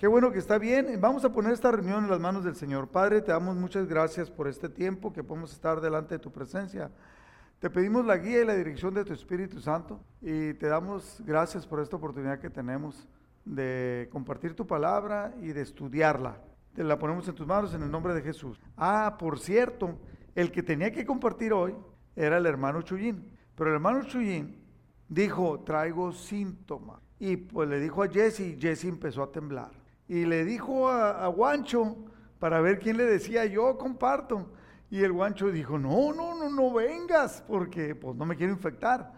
Qué bueno que está bien. Vamos a poner esta reunión en las manos del Señor. Padre, te damos muchas gracias por este tiempo que podemos estar delante de tu presencia. Te pedimos la guía y la dirección de tu Espíritu Santo y te damos gracias por esta oportunidad que tenemos de compartir tu palabra y de estudiarla. Te la ponemos en tus manos en el nombre de Jesús. Ah, por cierto, el que tenía que compartir hoy era el hermano Chuyín. Pero el hermano Chuyín dijo, traigo síntomas. Y pues le dijo a Jesse y Jesse empezó a temblar. Y le dijo a, Guancho para ver quién le decía, yo comparto. Y el guancho dijo, no, no, no, no vengas, porque pues no me quiero infectar.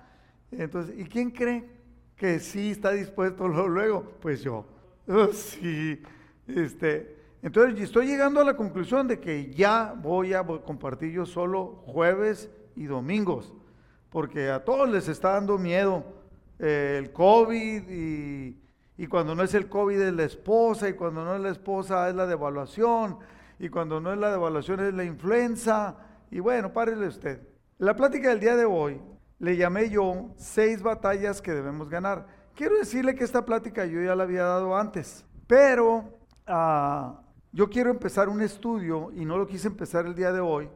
Entonces, ¿y quién cree que sí está dispuesto luego? Pues yo. sí, este, entonces estoy llegando a la conclusión de que ya voy a compartir yo solo jueves y domingos, porque a todos les está dando miedo eh, el COVID y, y cuando no es el COVID es la esposa y cuando no es la esposa es la devaluación y cuando no es la devaluación es la influenza. Y bueno, párele usted. La plática del día de hoy le llamé yo seis batallas que debemos ganar. Quiero decirle que esta plática yo ya la había dado antes, pero ah, yo quiero empezar un estudio, y no lo quise empezar el día de hoy,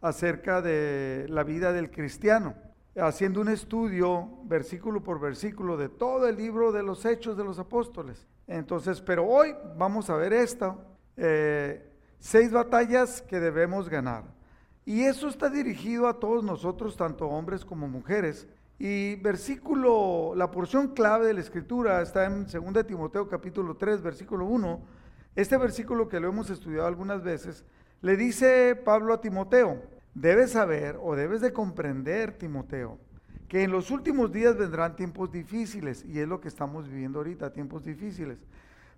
acerca de la vida del cristiano, haciendo un estudio versículo por versículo de todo el libro de los hechos de los apóstoles. Entonces, pero hoy vamos a ver esto. Eh, Seis batallas que debemos ganar. Y eso está dirigido a todos nosotros, tanto hombres como mujeres. Y versículo, la porción clave de la escritura está en 2 Timoteo capítulo 3, versículo 1. Este versículo que lo hemos estudiado algunas veces, le dice Pablo a Timoteo, debes saber o debes de comprender, Timoteo, que en los últimos días vendrán tiempos difíciles, y es lo que estamos viviendo ahorita, tiempos difíciles.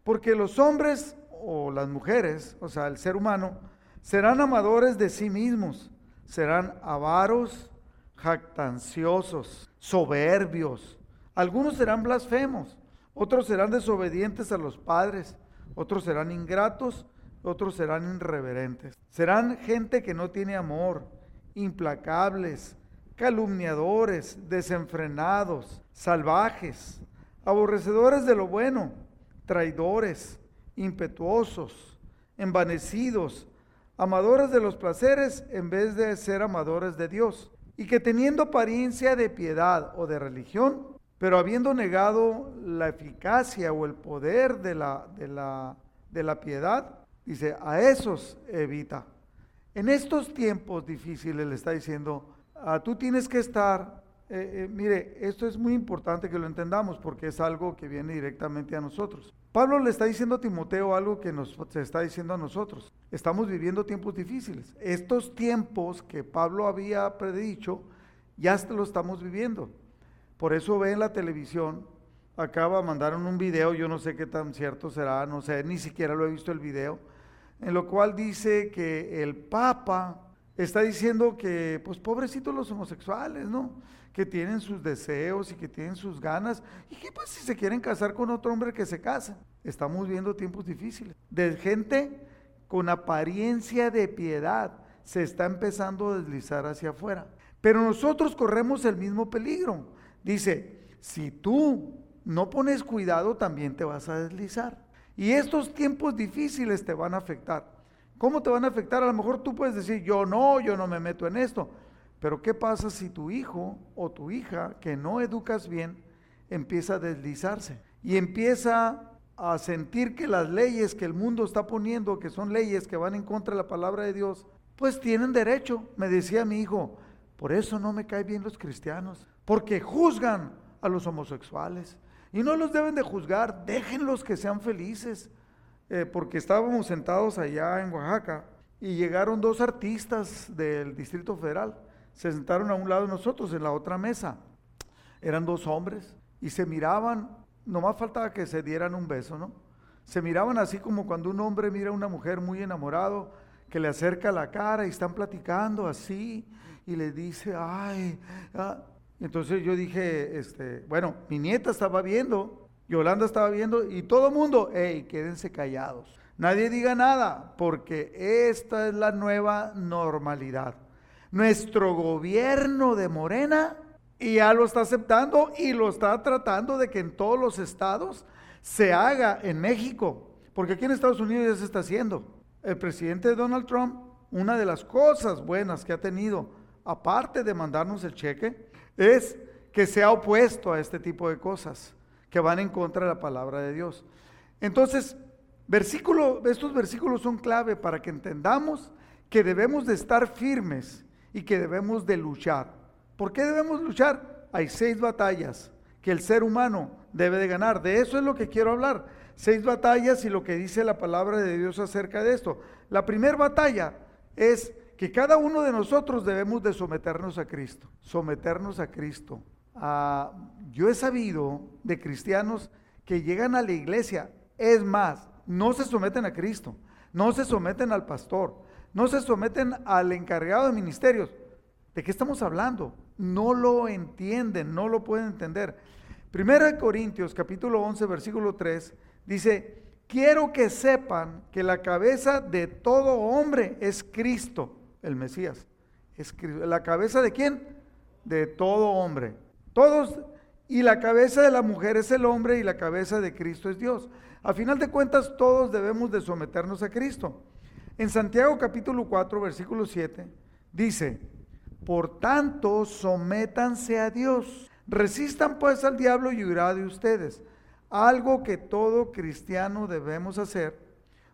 Porque los hombres o las mujeres, o sea, el ser humano, serán amadores de sí mismos, serán avaros, jactanciosos, soberbios. Algunos serán blasfemos, otros serán desobedientes a los padres, otros serán ingratos, otros serán irreverentes. Serán gente que no tiene amor, implacables, calumniadores, desenfrenados, salvajes, aborrecedores de lo bueno, traidores impetuosos, envanecidos, amadores de los placeres en vez de ser amadores de Dios, y que teniendo apariencia de piedad o de religión, pero habiendo negado la eficacia o el poder de la, de la, de la piedad, dice, a esos evita. En estos tiempos difíciles le está diciendo, ah, tú tienes que estar, eh, eh, mire, esto es muy importante que lo entendamos porque es algo que viene directamente a nosotros. Pablo le está diciendo a Timoteo algo que nos se está diciendo a nosotros. Estamos viviendo tiempos difíciles. Estos tiempos que Pablo había predicho, ya lo estamos viviendo. Por eso ve en la televisión, acaba, mandaron un video, yo no sé qué tan cierto será, no sé, ni siquiera lo he visto el video, en lo cual dice que el Papa está diciendo que, pues pobrecitos los homosexuales, ¿no? que tienen sus deseos y que tienen sus ganas, y que pues si se quieren casar con otro hombre que se casen. Estamos viendo tiempos difíciles. De gente con apariencia de piedad se está empezando a deslizar hacia afuera. Pero nosotros corremos el mismo peligro. Dice, si tú no pones cuidado, también te vas a deslizar. Y estos tiempos difíciles te van a afectar. ¿Cómo te van a afectar? A lo mejor tú puedes decir, yo no, yo no me meto en esto. Pero ¿qué pasa si tu hijo o tu hija que no educas bien empieza a deslizarse y empieza a sentir que las leyes que el mundo está poniendo, que son leyes que van en contra de la palabra de Dios, pues tienen derecho? Me decía mi hijo, por eso no me caen bien los cristianos, porque juzgan a los homosexuales. Y no los deben de juzgar, déjenlos que sean felices. Eh, porque estábamos sentados allá en Oaxaca y llegaron dos artistas del Distrito Federal se sentaron a un lado de nosotros, en la otra mesa. Eran dos hombres y se miraban, nomás faltaba que se dieran un beso, ¿no? Se miraban así como cuando un hombre mira a una mujer muy enamorado, que le acerca la cara y están platicando así y le dice, ay, ah". Entonces yo dije, este, bueno, mi nieta estaba viendo, Yolanda estaba viendo y todo el mundo, hey, quédense callados. Nadie diga nada, porque esta es la nueva normalidad nuestro gobierno de Morena ya lo está aceptando y lo está tratando de que en todos los estados se haga en México. Porque aquí en Estados Unidos ya se está haciendo. El presidente Donald Trump, una de las cosas buenas que ha tenido, aparte de mandarnos el cheque, es que se ha opuesto a este tipo de cosas que van en contra de la palabra de Dios. Entonces, versículo, estos versículos son clave para que entendamos que debemos de estar firmes y que debemos de luchar. ¿Por qué debemos luchar? Hay seis batallas que el ser humano debe de ganar. De eso es lo que quiero hablar. Seis batallas y lo que dice la palabra de Dios acerca de esto. La primera batalla es que cada uno de nosotros debemos de someternos a Cristo. Someternos a Cristo. Ah, yo he sabido de cristianos que llegan a la iglesia, es más, no se someten a Cristo, no se someten al pastor, no se someten al encargado de ministerios. ¿De qué estamos hablando? No lo entienden, no lo pueden entender. Primera de Corintios capítulo 11 versículo 3 dice, quiero que sepan que la cabeza de todo hombre es Cristo, el Mesías. Es ¿La cabeza de quién? De todo hombre. Todos, y la cabeza de la mujer es el hombre y la cabeza de Cristo es Dios. A final de cuentas, todos debemos de someternos a Cristo. En Santiago capítulo 4, versículo 7, dice, por tanto, sométanse a Dios. Resistan pues al diablo y huirá de ustedes. Algo que todo cristiano debemos hacer.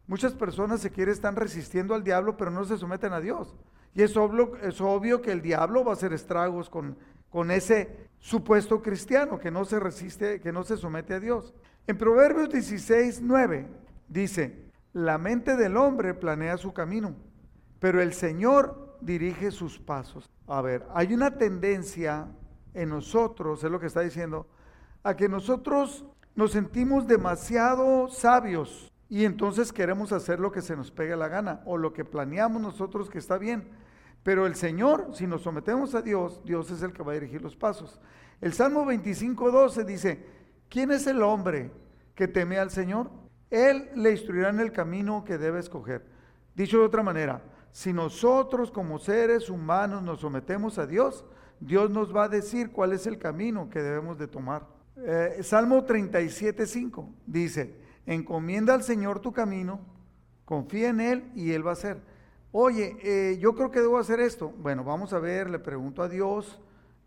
Muchas personas se quieren están resistiendo al diablo, pero no se someten a Dios. Y es obvio, es obvio que el diablo va a hacer estragos con, con ese supuesto cristiano que no se resiste, que no se somete a Dios. En Proverbios 16, 9 dice, la mente del hombre planea su camino, pero el Señor dirige sus pasos. A ver, hay una tendencia en nosotros, es lo que está diciendo, a que nosotros nos sentimos demasiado sabios y entonces queremos hacer lo que se nos pegue la gana o lo que planeamos nosotros que está bien. Pero el Señor, si nos sometemos a Dios, Dios es el que va a dirigir los pasos. El Salmo 25, 12 dice, ¿quién es el hombre que teme al Señor? Él le instruirá en el camino que debe escoger. Dicho de otra manera, si nosotros como seres humanos nos sometemos a Dios, Dios nos va a decir cuál es el camino que debemos de tomar. Eh, Salmo 37, 5 dice, encomienda al Señor tu camino, confía en Él y Él va a hacer. Oye, eh, yo creo que debo hacer esto. Bueno, vamos a ver, le pregunto a Dios.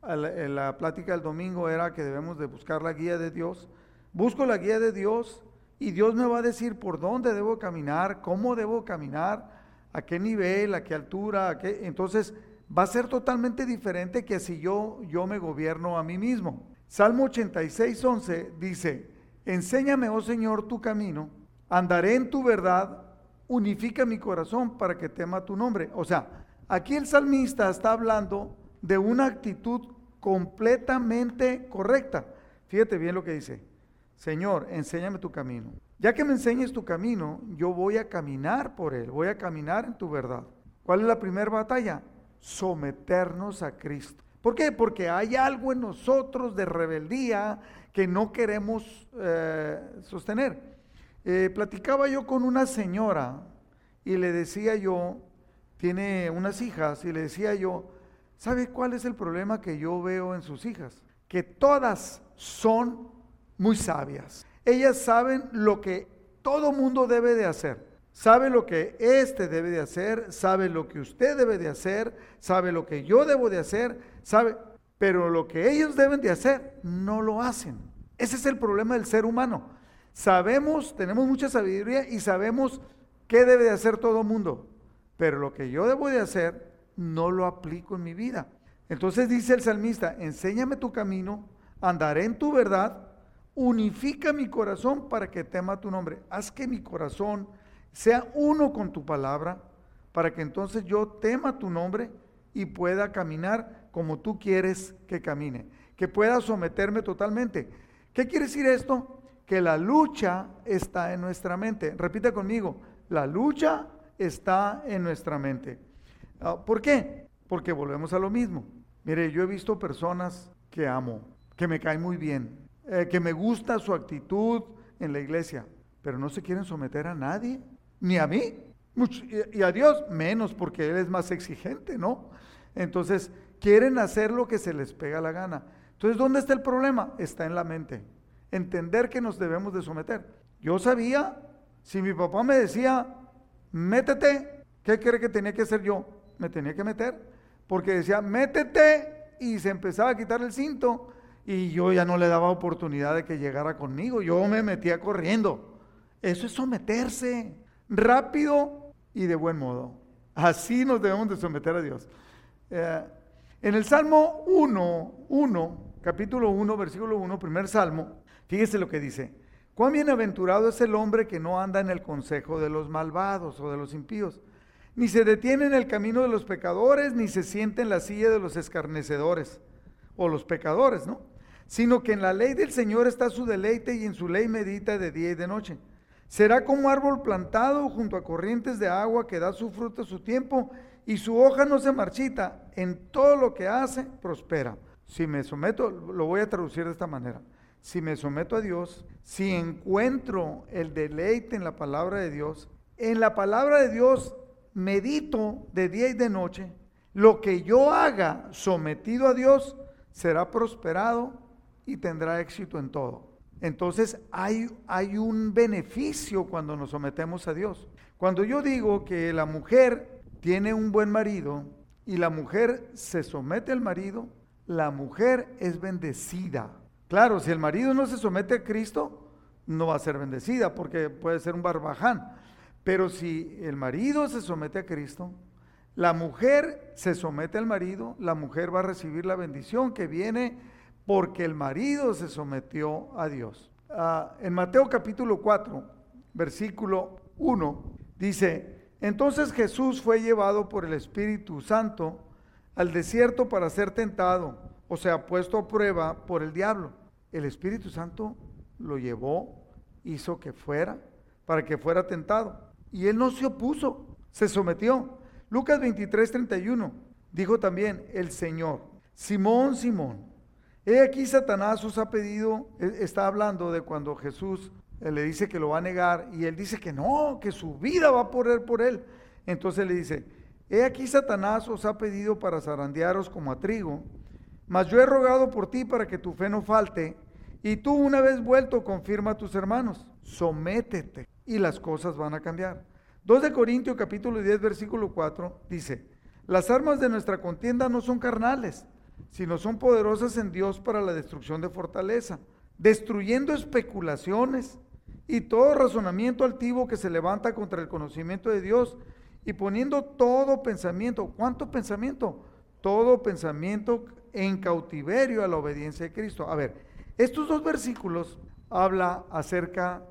En la plática del domingo era que debemos de buscar la guía de Dios. Busco la guía de Dios y Dios me va a decir por dónde debo caminar, cómo debo caminar, a qué nivel, a qué altura, a qué... Entonces va a ser totalmente diferente que si yo, yo me gobierno a mí mismo. Salmo 86, 11 dice, enséñame, oh Señor, tu camino, andaré en tu verdad, unifica mi corazón para que tema tu nombre. O sea, aquí el salmista está hablando de una actitud completamente correcta. Fíjate bien lo que dice. Señor, enséñame tu camino. Ya que me enseñes tu camino, yo voy a caminar por él, voy a caminar en tu verdad. ¿Cuál es la primera batalla? Someternos a Cristo. ¿Por qué? Porque hay algo en nosotros de rebeldía que no queremos eh, sostener. Eh, platicaba yo con una señora y le decía yo, tiene unas hijas, y le decía yo, ¿sabe cuál es el problema que yo veo en sus hijas? Que todas son muy sabias. Ellas saben lo que todo mundo debe de hacer. Sabe lo que este debe de hacer, sabe lo que usted debe de hacer, sabe lo que yo debo de hacer, sabe, pero lo que ellos deben de hacer no lo hacen. Ese es el problema del ser humano. Sabemos, tenemos mucha sabiduría y sabemos qué debe de hacer todo mundo, pero lo que yo debo de hacer no lo aplico en mi vida. Entonces dice el salmista, enséñame tu camino, andaré en tu verdad unifica mi corazón para que tema tu nombre. Haz que mi corazón sea uno con tu palabra, para que entonces yo tema tu nombre y pueda caminar como tú quieres que camine, que pueda someterme totalmente. ¿Qué quiere decir esto? Que la lucha está en nuestra mente. Repite conmigo, la lucha está en nuestra mente. Ah, ¿Por qué? Porque volvemos a lo mismo. Mire, yo he visto personas que amo, que me caen muy bien, eh, que me gusta su actitud en la iglesia, pero no se quieren someter a nadie, ni a mí, y a Dios menos, porque Él es más exigente, ¿no? Entonces, quieren hacer lo que se les pega la gana. Entonces, ¿dónde está el problema? Está en la mente. Entender que nos debemos de someter. Yo sabía, Si mi papá me decía, métete, ¿qué cree que tenía que hacer yo? Me tenía que meter, porque decía, métete, y se empezaba a quitar el cinto, y yo ya no le daba oportunidad de que llegara conmigo, yo me metía corriendo. Eso es someterse rápido y de buen modo. Así nos debemos de someter a Dios. Eh, en el Salmo 1, 1, capítulo 1, versículo 1, primer Salmo, fíjese lo que dice. Cuán bienaventurado es el hombre que no anda en el consejo de los malvados o de los impíos, ni se detiene en el camino de los pecadores, ni se siente en la silla de los escarnecedores o los pecadores, ¿no? Sino que en la ley del Señor está su deleite y en su ley medita de día y de noche. Será como árbol plantado junto a corrientes de agua que da su fruto a su tiempo y su hoja no se marchita. En todo lo que hace, prospera. Si me someto, lo voy a traducir de esta manera si me someto a Dios, si encuentro el deleite en la palabra de Dios, en la palabra de Dios medito de día y de noche, lo que yo haga sometido a Dios será prosperado y tendrá éxito en todo. Entonces hay, hay un beneficio cuando nos sometemos a Dios. Cuando yo digo que la mujer tiene un buen marido y la mujer se somete al marido, la mujer es bendecida Claro, si el marido no se somete a Cristo, no va a ser bendecida porque puede ser un barbaján. Pero si el marido se somete a Cristo, la mujer se somete al marido, la mujer va a recibir la bendición que viene porque el marido se sometió a Dios. Ah, en Mateo capítulo 4, versículo 1, dice, entonces Jesús fue llevado por el Espíritu Santo al desierto para ser tentado o sea, puesto a prueba por el diablo. El Espíritu Santo lo llevó, hizo que fuera, para que fuera tentado. Y él no se opuso, se sometió. Lucas 23, 31 dijo también el Señor, Simón, Simón, he aquí Satanás os ha pedido, e, está hablando de cuando Jesús le dice que lo va a negar y él dice que no, que su vida va a poner por él. Entonces le dice, he aquí Satanás os ha pedido para zarandearos como a trigo, mas yo he rogado por ti para que tu fe no falte, y tú una vez vuelto confirma a tus hermanos, sométete y las cosas van a cambiar. 2 de Corintios capítulo 10 versículo 4 dice, las armas de nuestra contienda no son carnales, sino son poderosas en Dios para la destrucción de fortaleza, destruyendo especulaciones y todo razonamiento altivo que se levanta contra el conocimiento de Dios y poniendo todo pensamiento, ¿cuánto pensamiento? Todo pensamiento en cautiverio a la obediencia de Cristo. A ver, estos dos versículos habla acerca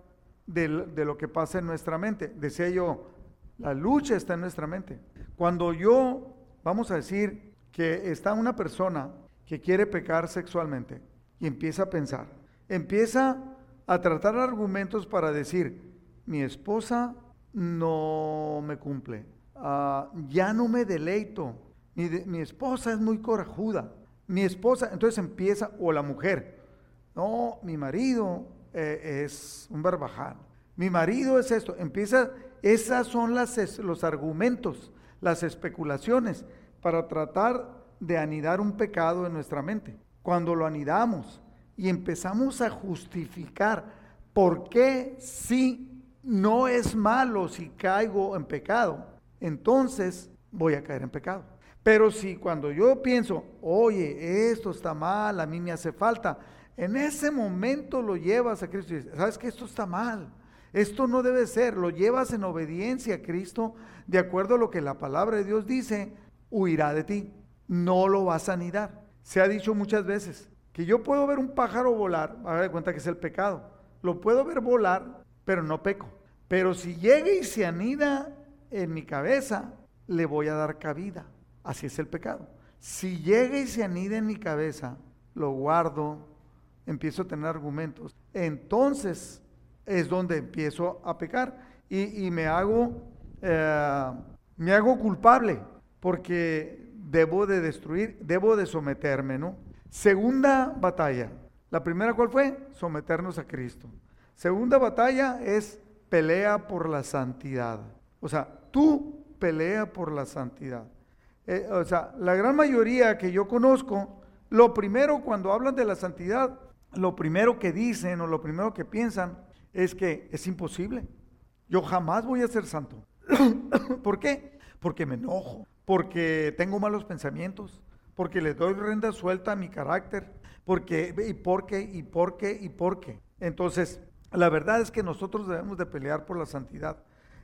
de, lo que pasa en nuestra mente. Decía yo, la lucha está en nuestra mente. Cuando yo, vamos a decir, que está una persona que quiere pecar sexualmente y empieza a pensar, empieza a tratar argumentos para decir, mi esposa no me cumple, ah, ya no me deleito, mi, mi esposa es muy corajuda, mi esposa, entonces empieza, o la mujer, no, mi marido eh, es un barbaján, mi marido es esto, empieza, esas son las, los argumentos, las especulaciones para tratar de anidar un pecado en nuestra mente. Cuando lo anidamos y empezamos a justificar por qué si no es malo si caigo en pecado, entonces voy a caer en pecado. Pero si cuando yo pienso, oye, esto está mal, a mí me hace falta, en ese momento lo llevas a Cristo y dices, ¿sabes que esto está mal? Esto no debe ser, lo llevas en obediencia a Cristo, de acuerdo a lo que la palabra de Dios dice, huirá de ti, no lo vas a anidar. Se ha dicho muchas veces que yo puedo ver un pájaro volar, haga de cuenta que es el pecado, lo puedo ver volar, pero no peco. Pero si llega y se anida en mi cabeza, le voy a dar cabida. Así es el pecado. Si llega y se anida en mi cabeza, lo guardo, empiezo a tener argumentos, entonces es donde empiezo a pecar y, me hago eh, me hago culpable porque debo de destruir, debo de someterme, ¿no? Segunda batalla. La primera cuál fue? Someternos a Cristo. Segunda batalla es pelea por la santidad. O sea, tú pelea por la santidad. Eh, o sea, la gran mayoría que yo conozco, lo primero cuando hablan de la santidad, lo primero que dicen o lo primero que piensan es que es imposible. Yo jamás voy a ser santo. ¿Por qué? Porque me enojo, porque tengo malos pensamientos, porque le doy renda suelta a mi carácter, porque y por qué y por qué y por qué. Entonces, la verdad es que nosotros debemos de pelear por la santidad.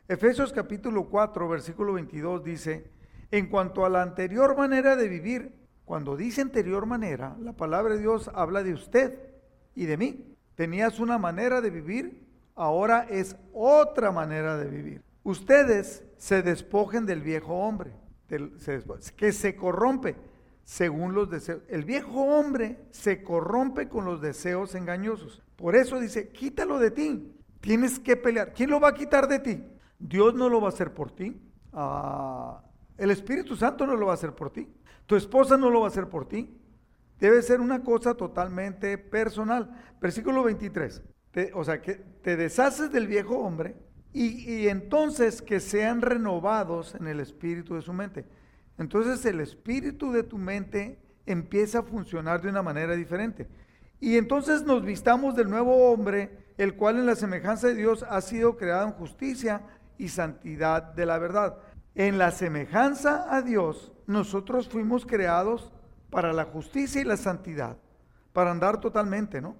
Efesios capítulo 4, versículo 22 dice, en cuanto a la anterior manera de vivir, cuando dice anterior manera, la palabra de Dios habla de usted y de mí. Tenías una manera de vivir, ahora es otra manera de vivir. Ustedes se despojen del viejo hombre, que se corrompe según los deseos. El viejo hombre se corrompe con los deseos engañosos. Por eso dice, quítalo de ti. Tienes que pelear. ¿Quién lo va a quitar de ti? Dios no lo va a hacer por ti. Ah, el Espíritu Santo no lo va a hacer por ti. Tu esposa no lo va a hacer por ti. Debe ser una cosa totalmente personal. Versículo 23. o sea, que te deshaces del viejo hombre y, y entonces que sean renovados en el espíritu de su mente. Entonces el espíritu de tu mente empieza a funcionar de una manera diferente. Y entonces nos vistamos del nuevo hombre, el cual en la semejanza de Dios ha sido creado en justicia y santidad de la verdad. En la semejanza a Dios, nosotros fuimos creados para la justicia y la santidad, para andar totalmente, ¿no?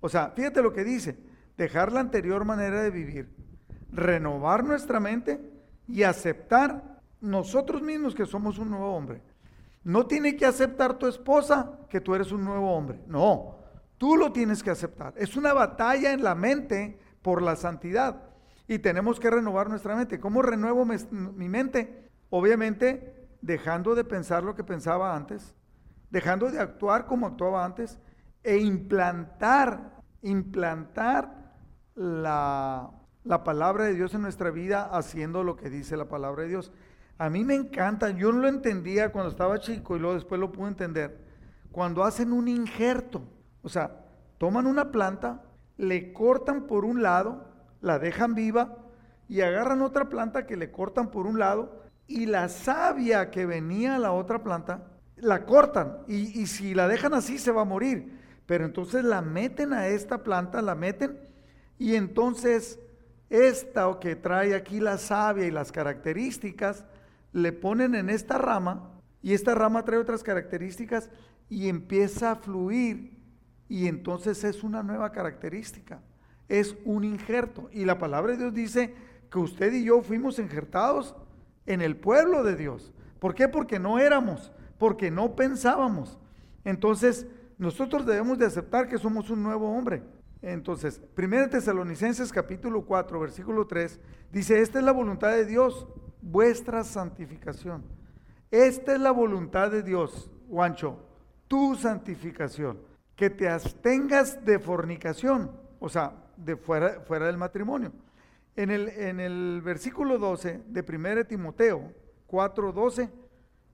O sea, fíjate lo que dice, dejar la anterior manera de vivir, renovar nuestra mente y aceptar nosotros mismos que somos un nuevo hombre. No tiene que aceptar tu esposa que tú eres un nuevo hombre, no, tú lo tienes que aceptar. Es una batalla en la mente por la santidad y tenemos que renovar nuestra mente. ¿Cómo renuevo mi mente? Obviamente dejando de pensar lo que pensaba antes, dejando de actuar como actuaba antes e implantar, implantar la, la palabra de Dios en nuestra vida haciendo lo que dice la palabra de Dios. A mí me encanta, yo no lo entendía cuando estaba chico y luego después lo pude entender. Cuando hacen un injerto, o sea, toman una planta, le cortan por un lado, la dejan viva y agarran otra planta que le cortan por un lado y la savia que venía a la otra planta la cortan y, si la dejan así se va a morir. Pero entonces la meten a esta planta, la meten y entonces esta que trae aquí la savia y las características, le ponen en esta rama y esta rama trae otras características y empieza a fluir y entonces es una nueva característica, es un injerto. Y la palabra de Dios dice que usted y yo fuimos injertados en el pueblo de Dios. ¿Por qué? Porque no éramos porque no pensábamos. Entonces, nosotros debemos de aceptar que somos un nuevo hombre. Entonces, 1 Tesalonicenses capítulo 4, versículo 3, dice, esta es la voluntad de Dios, vuestra santificación. Esta es la voluntad de Dios, Juancho, tu santificación, que te abstengas de fornicación, o sea, de fuera, fuera del matrimonio. En el, en el versículo 12 de 1 Timoteo 4, 12,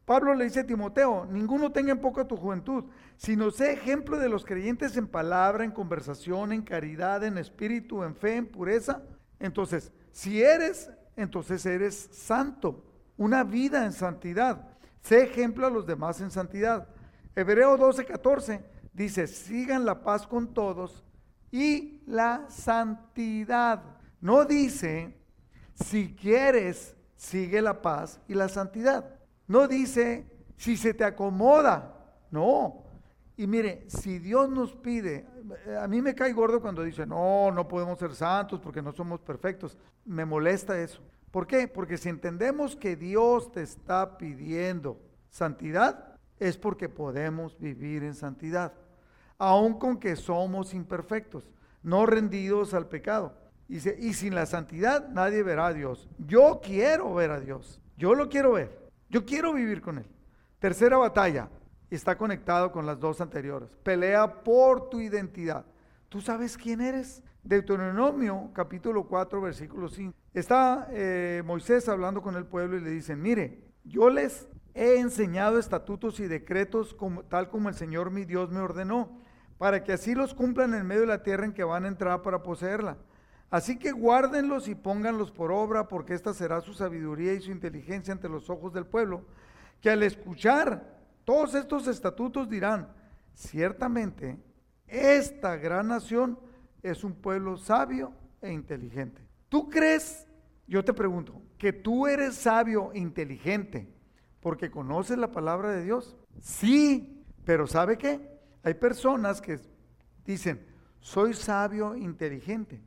Pablo le dice a Timoteo, ninguno tenga en poca tu juventud, sino sé ejemplo de los creyentes en palabra, en conversación, en caridad, en espíritu, en fe, en pureza. Entonces, si eres, entonces eres santo, una vida en santidad. Sé ejemplo a los demás en santidad. Hebreo 12, 14 dice, sigan la paz con todos y la santidad. No dice, si quieres, sigue la paz y la santidad. No dice, si se te acomoda. No. Y mire, si Dios nos pide, a mí me cae gordo cuando dice, no, no podemos ser santos porque no somos perfectos. Me molesta eso. ¿Por qué? Porque si entendemos que Dios te está pidiendo santidad, es porque podemos vivir en santidad, aun con que somos imperfectos, no rendidos al pecado. Dice, y sin la santidad nadie verá a Dios. Yo quiero ver a Dios, yo lo quiero ver. Yo quiero vivir con Él. Tercera batalla, está conectado con las dos anteriores. Pelea por tu identidad. ¿Tú sabes quién eres? Deuteronomio capítulo 4 versículo 5. Está eh, Moisés hablando con el pueblo y le dicen, mire, yo les he enseñado estatutos y decretos como, tal como el Señor mi Dios me ordenó, para que así los cumplan en medio de la tierra en que van a entrar para poseerla. Así que guárdenlos y pónganlos por obra, porque esta será su sabiduría y su inteligencia ante los ojos del pueblo, que al escuchar todos estos estatutos dirán, ciertamente, esta gran nación es un pueblo sabio e inteligente. ¿Tú crees, yo te pregunto, que tú eres sabio e inteligente porque conoces la palabra de Dios? Sí, pero ¿sabe qué? Hay personas que dicen, soy sabio e inteligente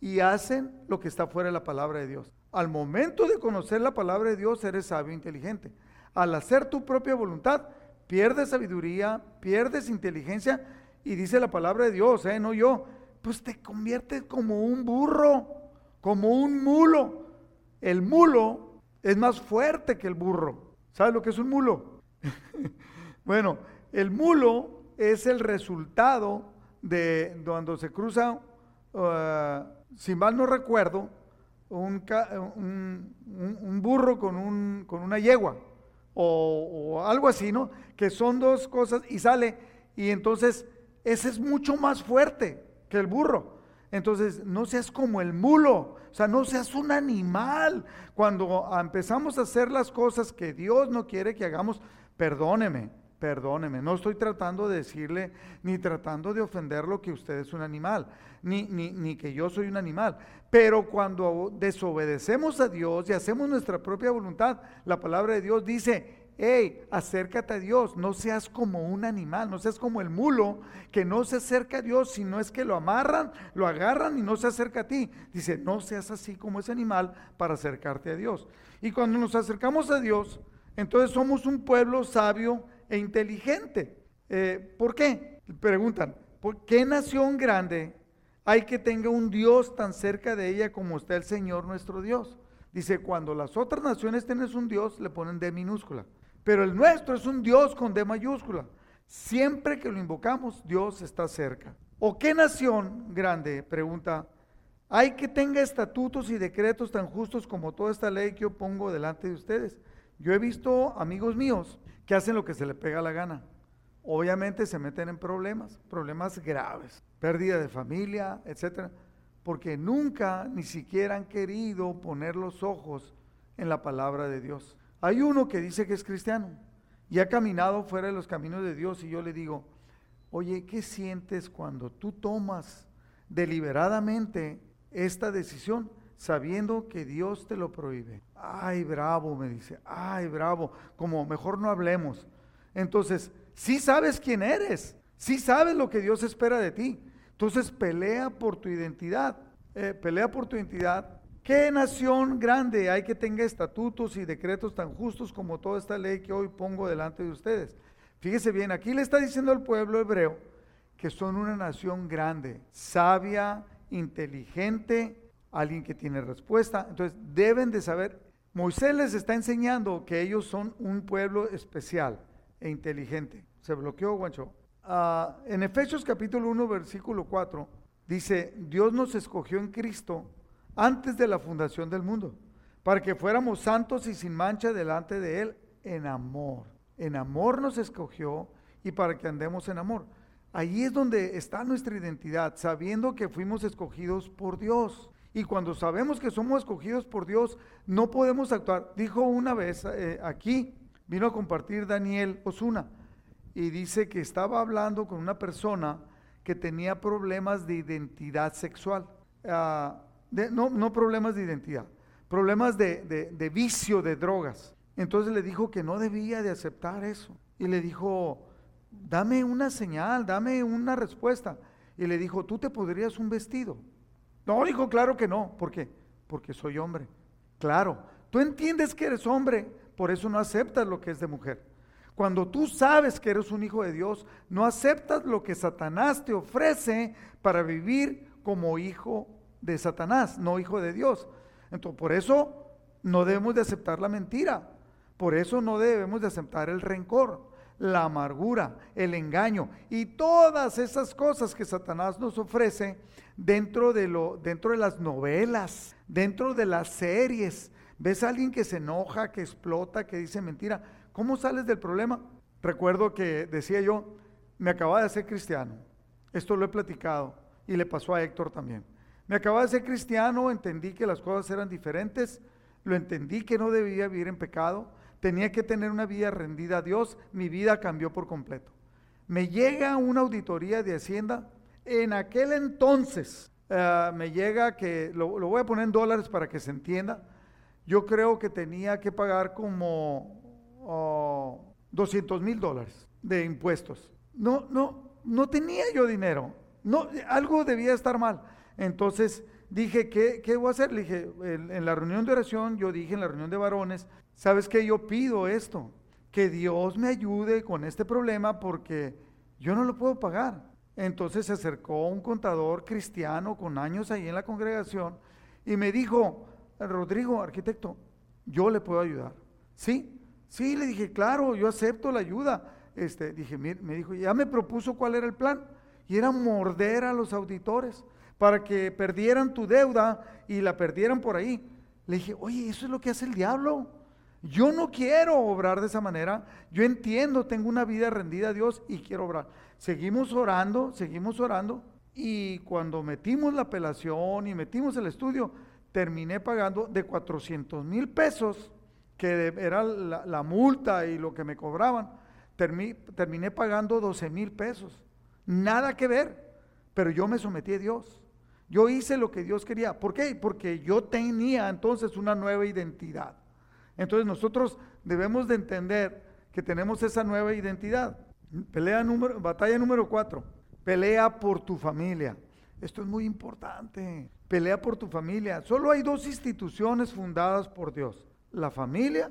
y hacen lo que está fuera de la palabra de Dios. Al momento de conocer la palabra de Dios, eres sabio e inteligente. Al hacer tu propia voluntad, pierdes sabiduría, pierdes inteligencia y dice la palabra de Dios, ¿eh? no yo, pues te conviertes como un burro, como un mulo. El mulo es más fuerte que el burro. ¿Sabes lo que es un mulo? bueno, el mulo es el resultado de cuando se cruza, uh, si mal no recuerdo, un, burro con, un, con una yegua o, algo así, ¿no? Que son dos cosas y sale y entonces ese es mucho más fuerte que el burro. Entonces, no seas como el mulo, o sea, no seas un animal. Cuando empezamos a hacer las cosas que Dios no quiere que hagamos, perdóneme, perdóneme. No estoy tratando de decirle ni tratando de ofenderlo que usted es un animal, ni, ni, ni que yo soy un animal. Pero cuando desobedecemos a Dios y hacemos nuestra propia voluntad, la palabra de Dios dice, hey, acércate a Dios, no seas como un animal, no seas como el mulo que no se acerca a Dios, sino es que lo amarran, lo agarran y no se acerca a ti. Dice, no seas así como ese animal para acercarte a Dios. Y cuando nos acercamos a Dios, entonces somos un pueblo sabio e inteligente. Eh, ¿Por qué? Preguntan, ¿por qué nación grande hay que tenga un Dios tan cerca de ella como está el Señor nuestro Dios? Dice, cuando las otras naciones tienen un Dios, le ponen D minúscula. Pero el nuestro es un Dios con D mayúscula. Siempre que lo invocamos, Dios está cerca. ¿O qué nación grande? Pregunta. Hay que tenga estatutos y decretos tan justos como toda esta ley que yo pongo delante de ustedes. Yo he visto amigos míos que hacen lo que se les pega la gana. Obviamente se meten en problemas, problemas graves, pérdida de familia, etcétera, porque nunca ni siquiera han querido poner los ojos en la palabra de Dios. Hay uno que dice que es cristiano y ha caminado fuera de los caminos de Dios y yo le digo, oye, ¿qué sientes cuando tú tomas deliberadamente esta decisión sabiendo que Dios te lo prohíbe? Ay, bravo, me dice, ay, bravo, como mejor no hablemos. Entonces, sí sabes quién eres, sí sabes lo que Dios espera de ti. Entonces, pelea por tu identidad, eh, pelea por tu identidad ¿Qué nación grande hay que tenga estatutos y decretos tan justos como toda esta ley que hoy pongo delante de ustedes? Fíjese bien, aquí le está diciendo al pueblo hebreo que son una nación grande, sabia, inteligente, alguien que tiene respuesta. Entonces deben de saber, Moisés les está enseñando que ellos son un pueblo especial e inteligente. Se bloqueó, guancho. Ah, en Efesios capítulo 1, versículo 4, dice, Dios nos escogió en Cristo antes de la fundación del mundo, para que fuéramos santos y sin mancha delante de Él en amor. En amor nos escogió y para que andemos en amor. Ahí es donde está nuestra identidad, sabiendo que fuimos escogidos por Dios. Y cuando sabemos que somos escogidos por Dios, no podemos actuar. Dijo una vez eh, aquí, vino a compartir Daniel Osuna, y dice que estaba hablando con una persona que tenía problemas de identidad sexual. Ah, no, problemas de identidad, problemas de, vicio de drogas. Entonces le dijo que no debía de aceptar eso. Y le dijo, dame una señal, dame una respuesta. Y le dijo, ¿tú te podrías un vestido? No, dijo, claro que no. ¿Por qué? Porque soy hombre. Claro, tú entiendes que eres hombre, por eso no aceptas lo que es de mujer. Cuando tú sabes que eres un hijo de Dios, no aceptas lo que Satanás te ofrece para vivir como hijo de Satanás, no hijo de Dios. Entonces, por eso no debemos de aceptar la mentira. Por eso no debemos de aceptar el rencor, la amargura, el engaño y todas esas cosas que Satanás nos ofrece dentro de lo dentro de las novelas, dentro de las series. ¿Ves a alguien que se enoja, que explota, que dice mentira? ¿Cómo sales del problema? Recuerdo que decía yo, me acababa de hacer cristiano. Esto lo he platicado y le pasó a Héctor también. Me acababa de ser cristiano, entendí que las cosas eran diferentes, lo entendí que no debía vivir en pecado, tenía que tener una vida rendida a Dios, mi vida cambió por completo. Me llega una auditoría de Hacienda, en aquel entonces eh, me llega que, lo, voy a poner en dólares para que se entienda, yo creo que tenía que pagar como 200 mil dólares de impuestos. No, no, no tenía yo dinero. No, algo debía estar mal. Entonces dije, ¿qué, qué voy a hacer? Le dije, en, la reunión de oración, yo dije en la reunión de varones, ¿sabes qué? Yo pido esto, que Dios me ayude con este problema porque yo no lo puedo pagar. Entonces se acercó un contador cristiano con años ahí en la congregación y me dijo, Rodrigo, arquitecto, yo le puedo ayudar. ¿Sí? Sí, le dije, claro, yo acepto la ayuda. Este, dije, me dijo, ya me propuso cuál era el plan. Y era morder a los auditores para que perdieran tu deuda y la perdieran por ahí. Le dije, oye, eso es lo que hace el diablo. Yo no quiero obrar de esa manera. Yo entiendo, tengo una vida rendida a Dios y quiero obrar. Seguimos orando, seguimos orando. Y cuando metimos la apelación y metimos el estudio, terminé pagando de 400 mil pesos, que era la, multa y lo que me cobraban. terminé pagando 12 mil pesos. Nada que ver, pero yo me sometí a Dios. Yo hice lo que Dios quería. ¿Por qué? Porque yo tenía entonces una nueva identidad. Entonces nosotros debemos de entender que tenemos esa nueva identidad. Pelea número, batalla número cuatro. Pelea por tu familia. Esto es muy importante. Pelea por tu familia. Solo hay dos instituciones fundadas por Dios. La familia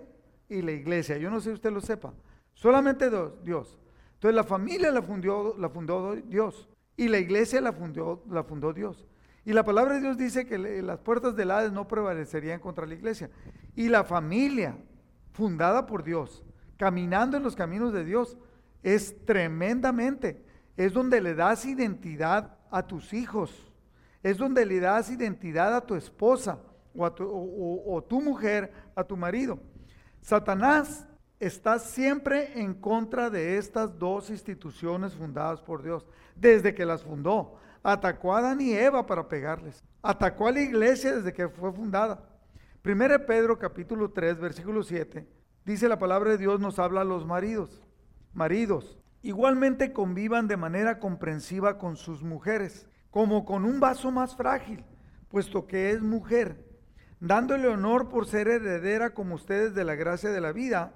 y la iglesia. Yo no sé si usted lo sepa. Solamente dos, Dios. Entonces la familia la fundó, la fundó Dios. Y la iglesia la fundó, la fundó Dios. Y la palabra de Dios dice que las puertas del Hades no prevalecerían contra la iglesia. Y la familia, fundada por Dios, caminando en los caminos de Dios, es tremendamente, es donde le das identidad a tus hijos, es donde le das identidad a tu esposa o, a tu, o tu mujer, a tu marido. Satanás está siempre en contra de estas dos instituciones fundadas por Dios, desde que las fundó. Atacó a Adán y Eva para pegarles. Atacó a la iglesia desde que fue fundada. Primero Pedro capítulo 3, versículo 7, dice la palabra de Dios nos habla a los maridos. Maridos, igualmente convivan de manera comprensiva con sus mujeres, como con un vaso más frágil, puesto que es mujer, dándole honor por ser heredera como ustedes de la gracia de la vida,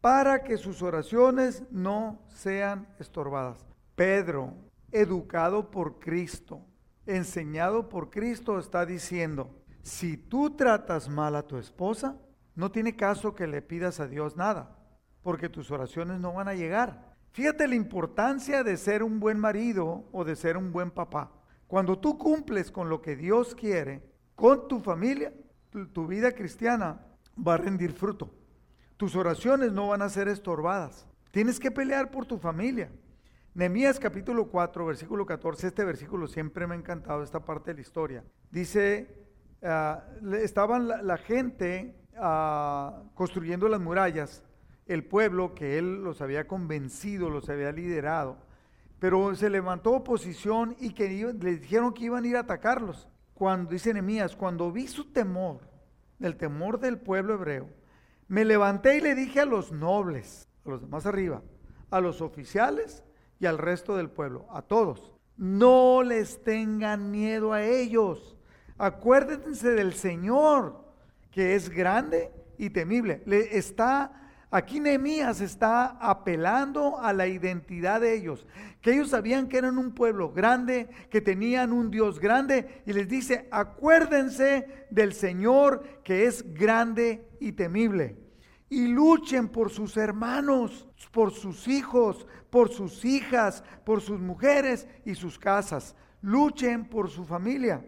para que sus oraciones no sean estorbadas. Pedro, educado por Cristo, enseñado por Cristo, está diciendo, si tú tratas mal a tu esposa, no tiene caso que le pidas a Dios nada, porque tus oraciones no van a llegar. Fíjate la importancia de ser un buen marido o de ser un buen papá. Cuando tú cumples con lo que Dios quiere, con tu familia, tu, vida cristiana va a rendir fruto. Tus oraciones no van a ser estorbadas. Tienes que pelear por tu familia. Nehemías capítulo 4, versículo 14, este versículo siempre me ha encantado, esta parte de la historia. Dice, uh, estaban la, gente uh, construyendo las murallas, el pueblo que él los había convencido, los había liderado, pero se levantó oposición y que le dijeron que iban a ir a atacarlos. Cuando dice Nehemías, cuando vi su temor, el temor del pueblo hebreo, me levanté y le dije a los nobles, a los más arriba, a los oficiales y al resto del pueblo, a todos. No les tengan miedo a ellos. Acuérdense del Señor, que es grande y temible. Le está Aquí Nehemías está apelando a la identidad de ellos, que ellos sabían que eran un pueblo grande, que tenían un Dios grande, y les dice, acuérdense del Señor que es grande y temible y luchen por sus hermanos, por sus hijos, por sus hijas, por sus mujeres y sus casas. Luchen por su familia.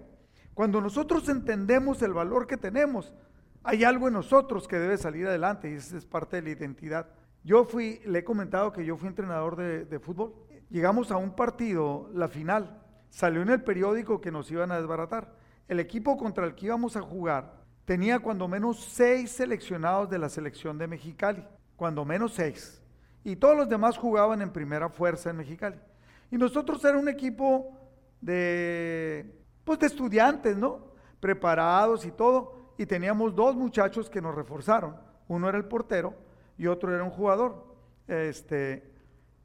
Cuando nosotros entendemos el valor que tenemos, hay algo en nosotros que debe salir adelante y esa es parte de la identidad. Yo fui, le he comentado que yo fui entrenador de, de fútbol. Llegamos a un partido, la final, salió en el periódico que nos iban a desbaratar. El equipo contra el que íbamos a jugar tenía cuando menos seis seleccionados de la selección de Mexicali, cuando menos seis. Y todos los demás jugaban en primera fuerza en Mexicali. Y nosotros era un equipo de, pues de estudiantes, ¿no? Preparados y todo. Y teníamos dos muchachos que nos reforzaron. Uno era el portero y otro era un jugador. Este,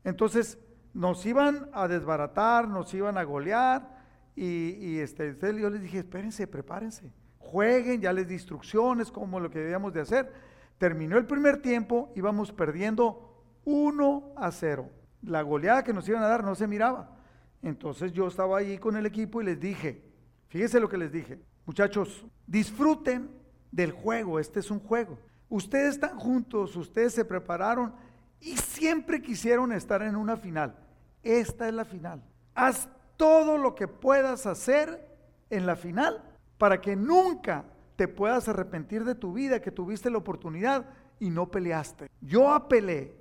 entonces nos iban a desbaratar, nos iban a golear y, este, yo les dije, espérense, prepárense, jueguen, ya les di instrucciones, como lo que debíamos de hacer. Terminó el primer tiempo, íbamos perdiendo 1 a 0. La goleada que nos iban a dar no se miraba. Entonces yo estaba ahí con el equipo y les dije, fíjense lo que les dije, muchachos, disfruten del juego, este es un juego. Ustedes están juntos, ustedes se prepararon y siempre quisieron estar en una final. Esta es la final. Haz todo lo que puedas hacer en la final para que nunca te puedas arrepentir de tu vida, que tuviste la oportunidad y no peleaste. Yo apelé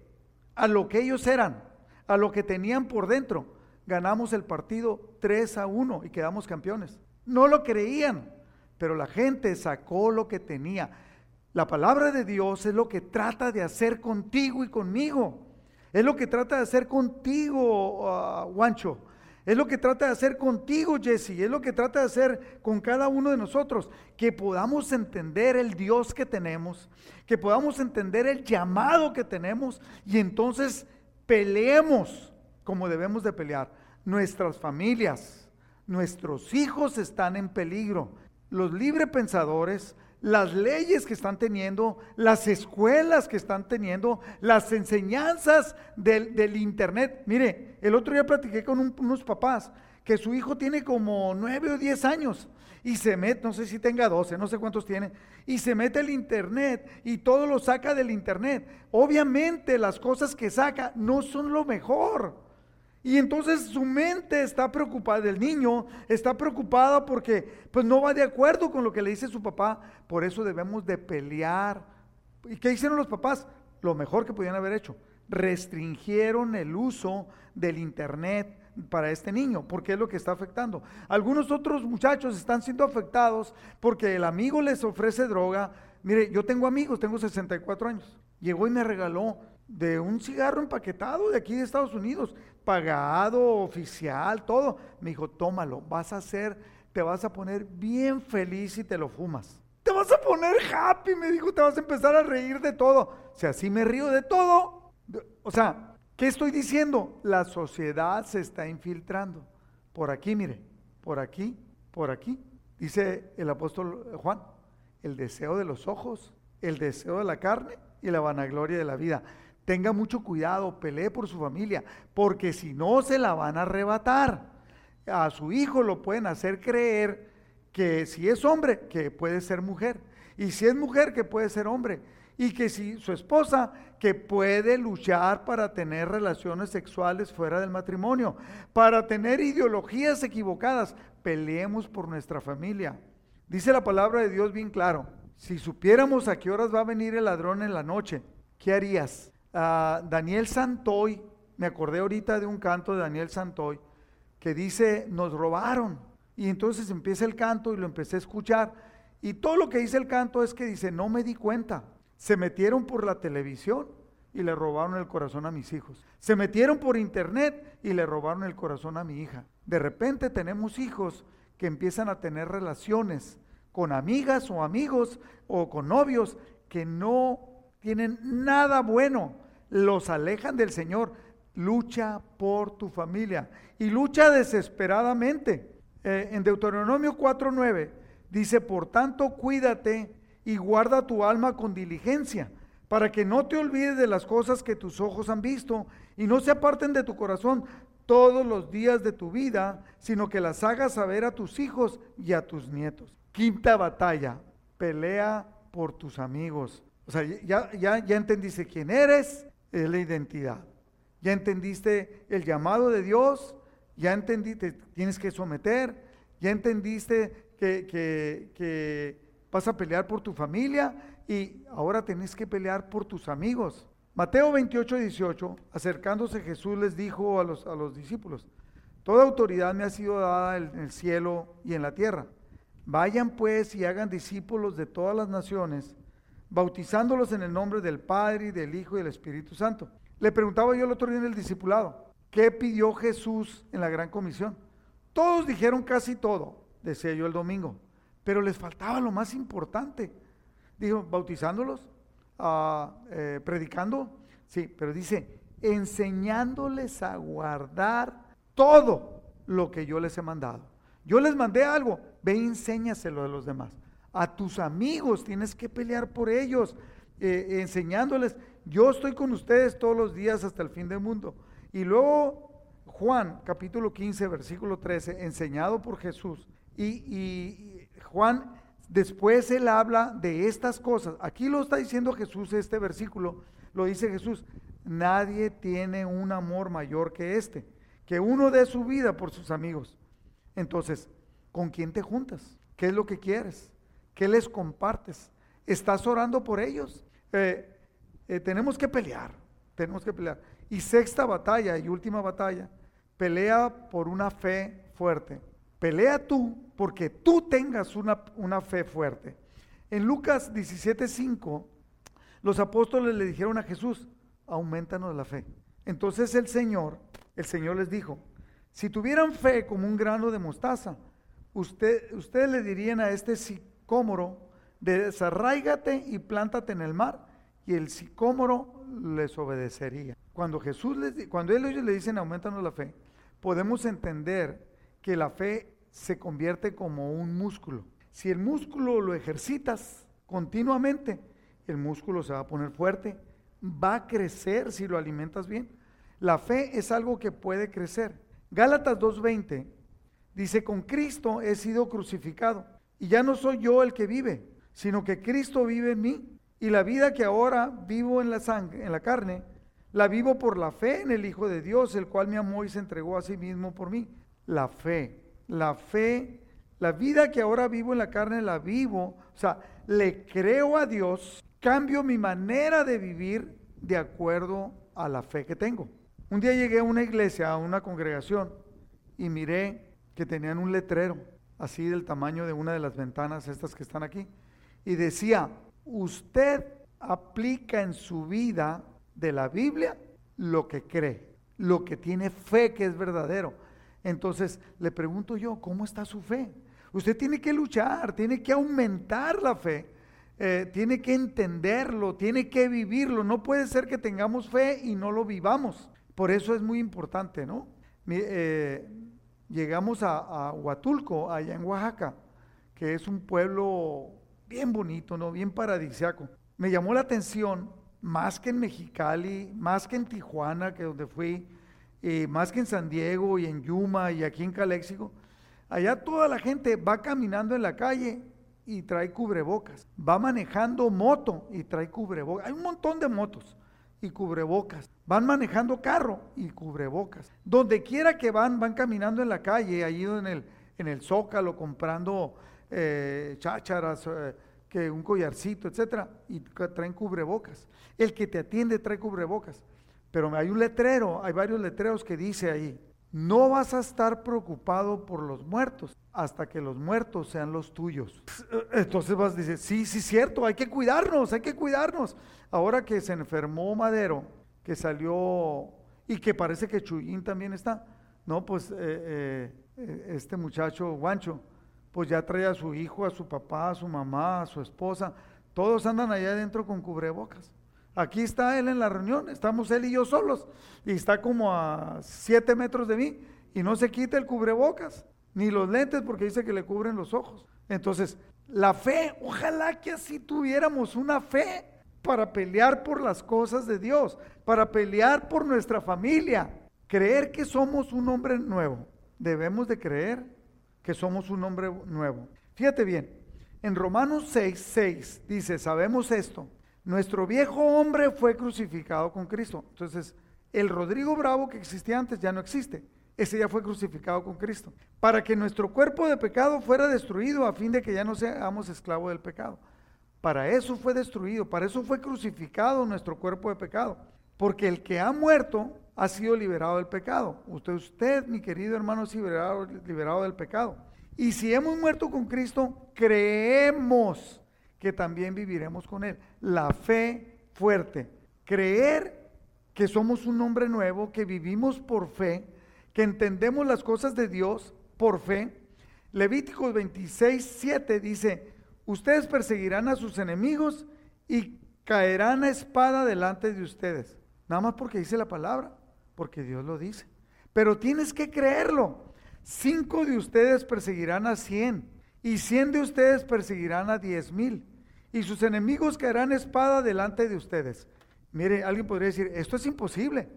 a lo que ellos eran, a lo que tenían por dentro. Ganamos el partido 3 a 1 y quedamos campeones. No lo creían, pero la gente sacó lo que tenía. La palabra de Dios es lo que trata de hacer contigo y conmigo. Es lo que trata de hacer contigo, uh, Juancho. Es lo que trata de hacer contigo, Jesse. Es lo que trata de hacer con cada uno de nosotros. Que podamos entender el Dios que tenemos. Que podamos entender el llamado que tenemos. Y entonces peleemos como debemos de pelear. Nuestras familias, nuestros hijos están en peligro. Los libre pensadores las leyes que están teniendo, las escuelas que están teniendo, las enseñanzas del, Internet. Mire, el otro día platiqué con unos papás que su hijo tiene como nueve o diez años y se mete, no sé si tenga doce, no sé cuántos tiene, y se mete el internet y todo lo saca del internet. Obviamente las cosas que saca no son lo mejor. Y entonces su mente está preocupada, el niño está preocupada porque pues no va de acuerdo con lo que le dice su papá, por eso debemos de pelear. ¿Y qué hicieron los papás? Lo mejor que podían haber hecho, restringieron el uso del internet para este niño, porque es lo que está afectando. Algunos otros muchachos están siendo afectados porque el amigo les ofrece droga. Mire, yo tengo amigos, tengo 64 años. Llegó y me regaló de un cigarro empaquetado de aquí de Estados Unidos, pagado, oficial, todo. Me dijo, tómalo, vas a hacer, te vas a poner bien feliz si te lo fumas. Te vas a poner happy, me dijo, te vas a empezar a reír de todo. Si me río de todo. O sea, ¿qué estoy diciendo? La sociedad se está infiltrando. Por aquí, mire, por aquí, por aquí. Dice el apóstol Juan, el deseo de los ojos, el deseo de la carne y la vanagloria de la vida. Tenga mucho cuidado, pelee por su familia, porque si no se la van a arrebatar. A su hijo lo pueden hacer creer que si es hombre, que puede ser mujer. Y si es mujer, que puede ser hombre. Y que si su esposa, que puede luchar para tener relaciones sexuales fuera del matrimonio, para tener ideologías equivocadas, peleemos por nuestra familia. Dice la palabra de Dios bien claro, si supiéramos a qué horas va a venir el ladrón en la noche, ¿qué harías? Daniel Santoy, me acordé ahorita de un canto de Daniel Santoy, que dice, nos robaron. Y entonces empieza el canto y lo empecé a escuchar. Y todo lo que dice el canto es que dice, no me di cuenta. Se metieron por la televisión y le robaron el corazón a mis hijos. Se metieron por internet y le robaron el corazón a mi hija. De repente tenemos hijos que empiezan a tener relaciones con amigas o amigos o con novios que no tienen nada bueno los alejan del Señor. Lucha por tu familia y lucha desesperadamente. Eh, en Deuteronomio 4:9 dice, por tanto, cuídate y guarda tu alma con diligencia, para que no te olvides de las cosas que tus ojos han visto y no se aparten de tu corazón todos los días de tu vida, sino que las hagas saber a tus hijos y a tus nietos. Quinta batalla, pelea por tus amigos. O sea, ya, ya, ya entendiste quién eres, es la identidad. Ya entendiste el llamado de Dios, ya entendiste, tienes que someter, ya entendiste que, que, vas a pelear por tu familia y ahora tenés que pelear por tus amigos. Mateo 28, 18, acercándose Jesús les dijo a los, a los discípulos, Toda autoridad me ha sido dada en el cielo y en la tierra. Vayan pues y hagan discípulos de todas las naciones, bautizándolos en el nombre del Padre y del Hijo y del Espíritu Santo. Le preguntaba yo el otro día en el discipulado, ¿qué pidió Jesús en la gran comisión? Todos dijeron casi todo, decía yo el domingo, pero les faltaba lo más importante. Dijo, bautizándolos, ah, eh, predicando, sí, pero dice, enseñándoles a guardar todo lo que yo les he mandado. Yo les mandé algo, ve y enséñaselo a los demás. A tus amigos tienes que pelear por ellos, eh, enseñándoles, yo estoy con ustedes todos los días hasta el fin del mundo. Y luego Juan, capítulo 15, versículo 13, enseñado por Jesús. Y, y Juan, después él habla de estas cosas. Aquí lo está diciendo Jesús, este versículo, lo dice Jesús. Nadie tiene un amor mayor que este, que uno dé su vida por sus amigos. Entonces, ¿con quién te juntas? ¿Qué es lo que quieres? ¿Qué les compartes? ¿Estás orando por ellos? Eh, eh, tenemos que pelear, tenemos que pelear. Y sexta batalla y última batalla, pelea por una fe fuerte. Pelea tú porque tú tengas una, una fe fuerte. En Lucas 17:5, los apóstoles le dijeron a Jesús, aumentanos la fe. Entonces el Señor, el Señor les dijo, si tuvieran fe como un grano de mostaza, usted, ustedes le dirían a este sicómoro, desarráigate y plántate en el mar, y el sicómoro les obedecería. Cuando Jesús les, cuando ellos le dicen aumentanos la fe, podemos entender que la fe se convierte como un músculo. Si el músculo lo ejercitas continuamente, el músculo se va a poner fuerte, va a crecer si lo alimentas bien. La fe es algo que puede crecer. Gálatas 2.20 dice, con Cristo he sido crucificado y ya no soy yo el que vive, sino que Cristo vive en mí. Y la vida que ahora vivo en la sangre, en la carne, la vivo por la fe en el Hijo de Dios, el cual me amó y se entregó a sí mismo por mí. La fe, la fe, la vida que ahora vivo en la carne, la vivo. O sea, le creo a Dios cambio mi manera de vivir de acuerdo a la fe que tengo. Un día llegué a una iglesia, a una congregación, y miré que tenían un letrero, así del tamaño de una de las ventanas estas que están aquí, y decía, usted aplica en su vida de la Biblia lo que cree, lo que tiene fe que es verdadero. Entonces le pregunto yo, ¿cómo está su fe? Usted tiene que luchar, tiene que aumentar la fe eh, tiene que entenderlo, tiene que vivirlo. No puede ser que tengamos fe y no lo vivamos. Por eso es muy importante, ¿no? Eh, llegamos a, Huatulco, allá en Oaxaca, que es un pueblo bien bonito, ¿no? Bien paradisiaco. Me llamó la atención, más que en Mexicali, más que en Tijuana, que donde fui, eh, más que en San Diego y en Yuma y aquí en Caléxico, allá toda la gente va caminando en la calle y trae cubrebocas. Va manejando moto y trae cubrebocas. Hay un montón de motos y cubrebocas. Van manejando carro y cubrebocas. Donde quiera que van, van caminando en la calle, allí en el, en el zócalo, comprando eh, chácharas, eh, que un collarcito, etcétera, y traen cubrebocas. El que te atiende trae cubrebocas. Pero hay un letrero, hay varios letreros que dice ahí, no vas a estar preocupado por los muertos hasta que los muertos sean los tuyos. Entonces vas a decir, sí, sí, cierto, hay que cuidarnos, hay que cuidarnos. Ahora que se enfermó Madero, que salió y que parece que Chuyín también está, no, pues eh, eh, eh, este muchacho Guancho, pues ya trae a su hijo, a su papá, a su mamá, a su esposa, todos andan allá adentro con cubrebocas. Aquí está él en la reunión, estamos él y yo solos, y está como a siete metros de mí, y no se quita el cubrebocas, ni los lentes, porque dice que le cubren los ojos. Entonces, la fe, ojalá que así tuviéramos una fe para pelear por las cosas de Dios, para pelear por nuestra familia, creer que somos un hombre nuevo. Debemos de creer que somos un hombre nuevo. Fíjate bien, en Romanos 6, 6 dice, sabemos esto, nuestro viejo hombre fue crucificado con Cristo. Entonces, el Rodrigo Bravo que existía antes ya no existe. Ese ya fue crucificado con Cristo. Para que nuestro cuerpo de pecado fuera destruido a fin de que ya no seamos esclavos del pecado. Para eso fue destruido, para eso fue crucificado nuestro cuerpo de pecado. Porque el que ha muerto ha sido liberado del pecado. Usted, usted mi querido hermano, es liberado, liberado del pecado. Y si hemos muerto con Cristo, creemos que también viviremos con Él. La fe fuerte, creer que somos un hombre nuevo, que vivimos por fe, que entendemos las cosas de Dios por fe. Levíticos 26, 7 dice, ustedes perseguirán a sus enemigos y caerán a espada delante de ustedes. Nada más porque dice la palabra, porque Dios lo dice. Pero tienes que creerlo. cinco de ustedes perseguirán a cien, y cien de ustedes perseguirán a diez mil, y sus enemigos caerán espada delante de ustedes. Mire, alguien podría decir, esto es imposible.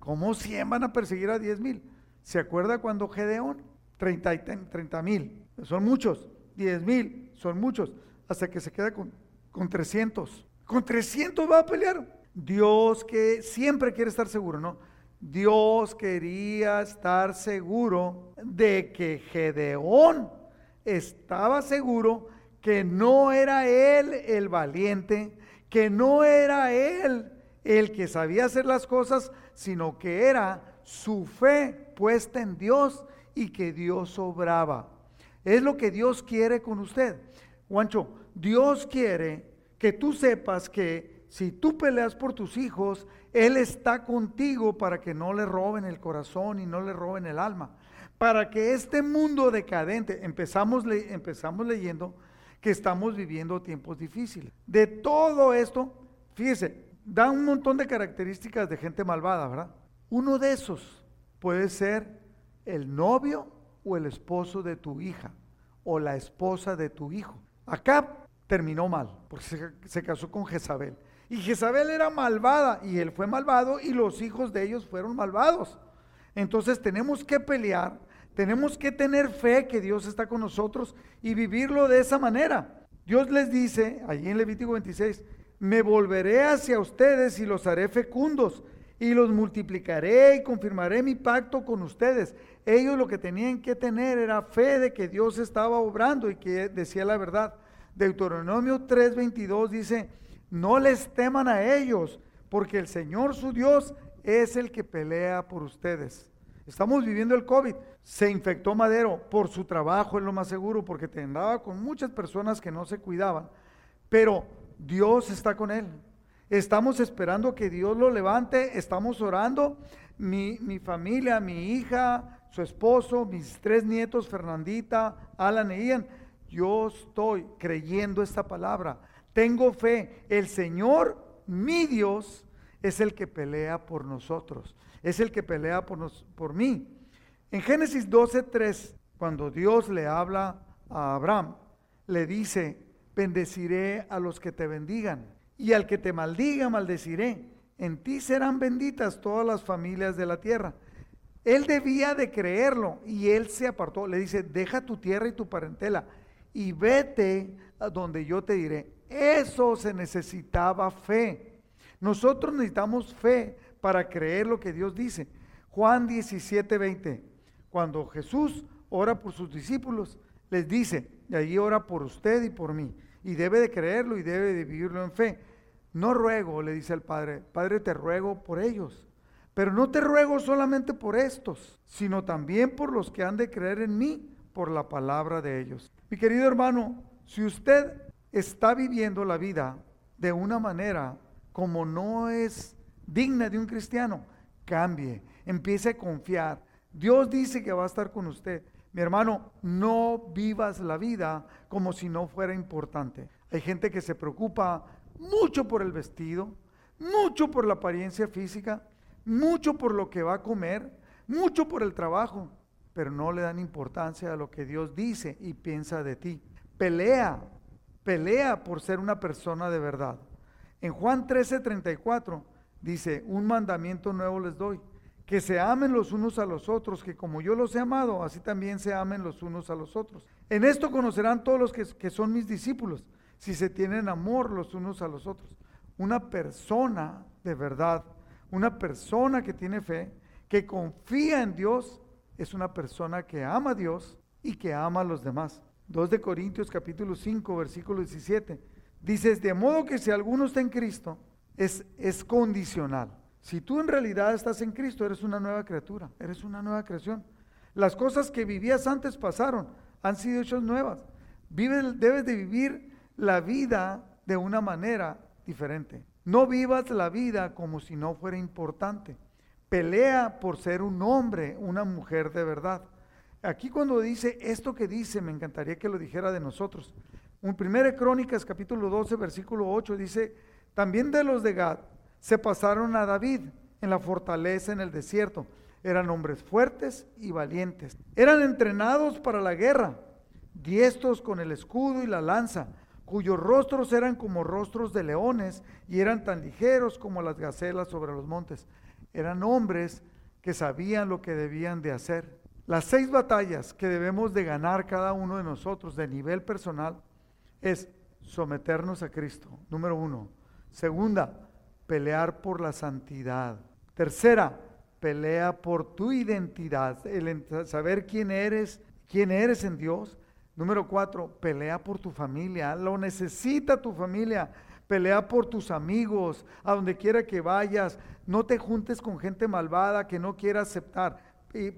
¿Cómo cien van a perseguir a diez mil? ¿Se acuerda cuando Gedeón? Treinta mil, son muchos. Diez mil, son muchos. Hasta que se queda con, con 300. Con 300 va a pelear. Dios que siempre quiere estar seguro, ¿no? Dios quería estar seguro de que Gedeón estaba seguro que no era él el valiente, que no era él el que sabía hacer las cosas, sino que era su fe puesta en Dios y que Dios obraba. Es lo que Dios quiere con usted. Juancho, Dios quiere que tú sepas que si tú peleas por tus hijos, Él está contigo para que no le roben el corazón y no le roben el alma. Para que este mundo decadente, empezamos, empezamos leyendo que estamos viviendo tiempos difíciles. De todo esto, fíjese, da un montón de características de gente malvada, ¿verdad? Uno de esos puede ser el novio o el esposo de tu hija o la esposa de tu hijo. Acá terminó mal, porque se, casó con Jezabel. Y Jezabel era malvada y él fue malvado y los hijos de ellos fueron malvados. Entonces tenemos que pelear, tenemos que tener fe que Dios está con nosotros y vivirlo de esa manera. Dios les dice, allí en Levítico 26, me volveré hacia ustedes y los haré fecundos y los multiplicaré y confirmaré mi pacto con ustedes. Ellos lo que tenían que tener era fe de que Dios estaba obrando y que decía la verdad. Deuteronomio 3:22 dice, no les teman a ellos, porque el Señor su Dios es el que pelea por ustedes. Estamos viviendo el COVID. Se infectó Madero por su trabajo, es lo más seguro, porque te andaba con muchas personas que no se cuidaban. Pero Dios está con él. Estamos esperando que Dios lo levante, estamos orando. Mi, mi, familia, mi hija, su esposo, mis tres nietos, Fernandita, Alan e Ian, yo estoy creyendo esta palabra. Tengo fe. El Señor, mi Dios, es el que pelea por nosotros. Es el que pelea por, mí. En Génesis 12:3, cuando Dios le habla a Abraham, le dice, bendeciré a los que te bendigan y al que te maldiga, maldeciré. En ti serán benditas todas las familias de la tierra. Él debía de creerlo y él se apartó. Le dice, deja tu tierra y tu parentela y vete donde yo te diré. Eso se necesitaba fe. Nosotros necesitamos fe para creer lo que Dios dice. Juan 17, 20. Cuando Jesús ora por sus discípulos, les dice, y allí ora por usted y por mí y debe de creerlo y debe de vivirlo en fe. No ruego, le dice el Padre, Padre te ruego por ellos, pero no te ruego solamente por estos, sino también por los que han de creer en mí por la palabra de ellos. Mi querido hermano, si usted está viviendo la vida de una manera como no es digna de un cristiano, cambie, empiece a confiar. Dios dice que va a estar con usted. Mi hermano, no vivas la vida como si no fuera importante. Hay gente que se preocupa mucho por el vestido, mucho por la apariencia física, mucho por lo que va a comer, mucho por el trabajo, pero no le dan importancia a lo que Dios dice y piensa de ti. Pelea, pelea por ser una persona de verdad. En Juan 13:34 dice, un mandamiento nuevo les doy que se amen los unos a los otros, que como yo los he amado, así también se amen los unos a los otros. En esto conocerán todos los que, son mis discípulos, si se tienen amor los unos a los otros. Una persona de verdad, una persona que tiene fe, que confía en Dios, es una persona que ama a Dios y que ama a los demás. 2 de Corintios capítulo 5, versículo 17. Dices, de modo que si alguno está en Cristo, es, condicional. Si tú en realidad estás en Cristo, eres una nueva criatura, eres una nueva creación. Las cosas que vivías antes pasaron, han sido hechas nuevas. debes de vivir la vida de una manera diferente. No vivas la vida como si no fuera importante. Pelea por ser un hombre, una mujer de verdad. Aquí cuando dice esto que dice, me encantaría que lo dijera de nosotros. Un primera Crónicas capítulo 12 versículo 8 dice, también de los de Gad se pasaron a David en la fortaleza en el desierto. Eran hombres fuertes y valientes. Eran entrenados para la guerra, diestros con el escudo y la lanza, cuyos rostros eran como rostros de leones y eran tan ligeros como las gacelas sobre los montes. Eran hombres que sabían lo que debían de hacer. Las seis batallas que debemos de ganar cada uno de nosotros de nivel personal es someternos a Cristo, número uno. Segunda, pelear por la santidad. Tercera, pelea por tu identidad, el saber quién eres, quién eres en Dios. Número cuatro, pelea por tu familia, lo necesita tu familia. Pelea por tus amigos, a donde quiera que vayas. No te juntes con gente malvada que no quiera aceptar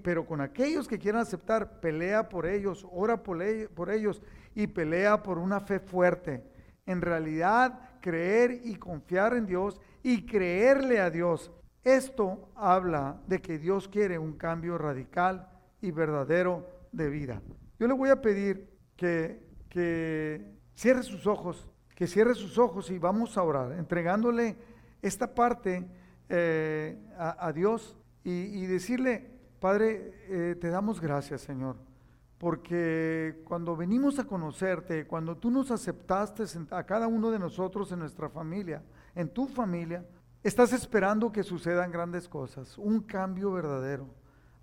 pero con aquellos que quieran aceptar, pelea por ellos, ora por, por ellos y pelea por una fe fuerte. En realidad, creer y confiar en Dios y creerle a Dios. Esto habla de que Dios quiere un cambio radical y verdadero de vida. Yo le voy a pedir que, que cierre sus ojos, que cierre sus ojos y vamos a orar, entregándole esta parte eh, a, Dios y, decirle, Padre, eh, te damos gracias, Señor, porque cuando venimos a conocerte, cuando tú nos aceptaste a cada uno de nosotros en nuestra familia, en tu familia, estás esperando que sucedan grandes cosas, un cambio verdadero.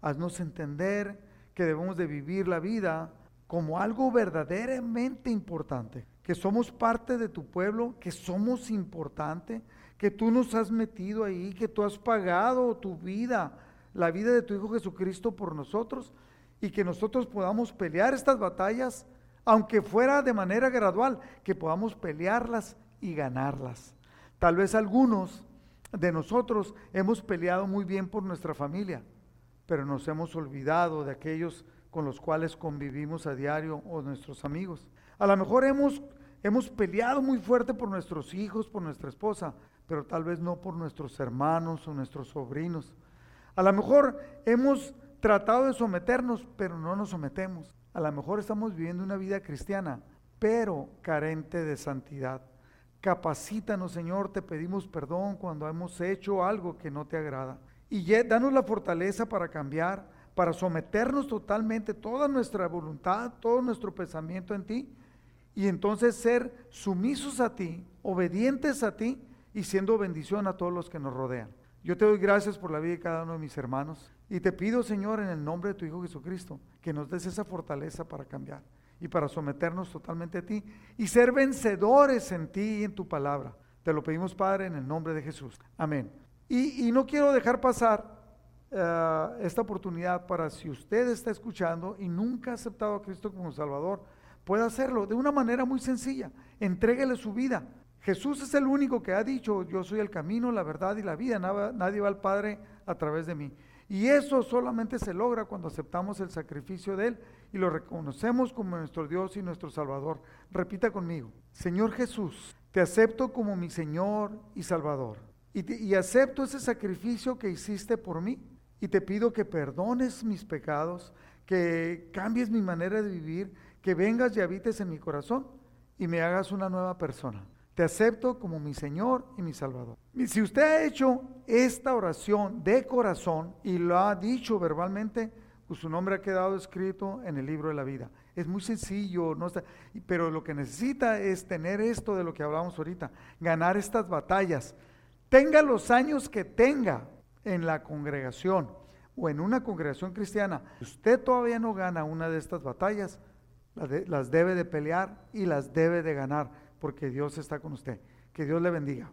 Haznos entender que debemos de vivir la vida como algo verdaderamente importante, que somos parte de tu pueblo, que somos importante, que tú nos has metido ahí, que tú has pagado tu vida la vida de tu Hijo Jesucristo por nosotros y que nosotros podamos pelear estas batallas, aunque fuera de manera gradual, que podamos pelearlas y ganarlas. Tal vez algunos de nosotros hemos peleado muy bien por nuestra familia, pero nos hemos olvidado de aquellos con los cuales convivimos a diario o nuestros amigos. A lo mejor hemos, hemos peleado muy fuerte por nuestros hijos, por nuestra esposa, pero tal vez no por nuestros hermanos o nuestros sobrinos. A lo mejor hemos tratado de someternos, pero no nos sometemos. A lo mejor estamos viviendo una vida cristiana, pero carente de santidad. Capacítanos, Señor, te pedimos perdón cuando hemos hecho algo que no te agrada. Y danos la fortaleza para cambiar, para someternos totalmente toda nuestra voluntad, todo nuestro pensamiento en ti, y entonces ser sumisos a ti, obedientes a ti y siendo bendición a todos los que nos rodean. Yo te doy gracias por la vida de cada uno de mis hermanos y te pido, Señor, en el nombre de tu Hijo Jesucristo, que nos des esa fortaleza para cambiar y para someternos totalmente a ti y ser vencedores en ti y en tu palabra. Te lo pedimos, Padre, en el nombre de Jesús. Amén. Y, no quiero dejar pasar eh, esta oportunidad para si usted está escuchando y nunca ha aceptado a Cristo como Salvador, pueda hacerlo de una manera muy sencilla. Entréguele su vida. Jesús es el único que ha dicho, yo soy el camino, la verdad y la vida, nadie va al Padre a través de mí. Y eso solamente se logra cuando aceptamos el sacrificio de Él y lo reconocemos como nuestro Dios y nuestro Salvador. Repita conmigo, Señor Jesús, te acepto como mi Señor y Salvador. Y, acepto ese sacrificio que hiciste por mí. Y te pido que perdones mis pecados, que cambies mi manera de vivir, que vengas y habites en mi corazón y me hagas una nueva persona. Te acepto como mi Señor y mi Salvador. Si usted ha hecho esta oración de corazón y lo ha dicho verbalmente, pues su nombre ha quedado escrito en el libro de la vida. Es muy sencillo, no pero lo que necesita es tener esto de lo que hablamos ahorita, ganar estas batallas. Tenga los años que tenga en la congregación o en una congregación cristiana, usted todavía no gana una de estas batallas, las debe de pelear y las debe de ganar porque Dios está con usted. Que Dios le bendiga.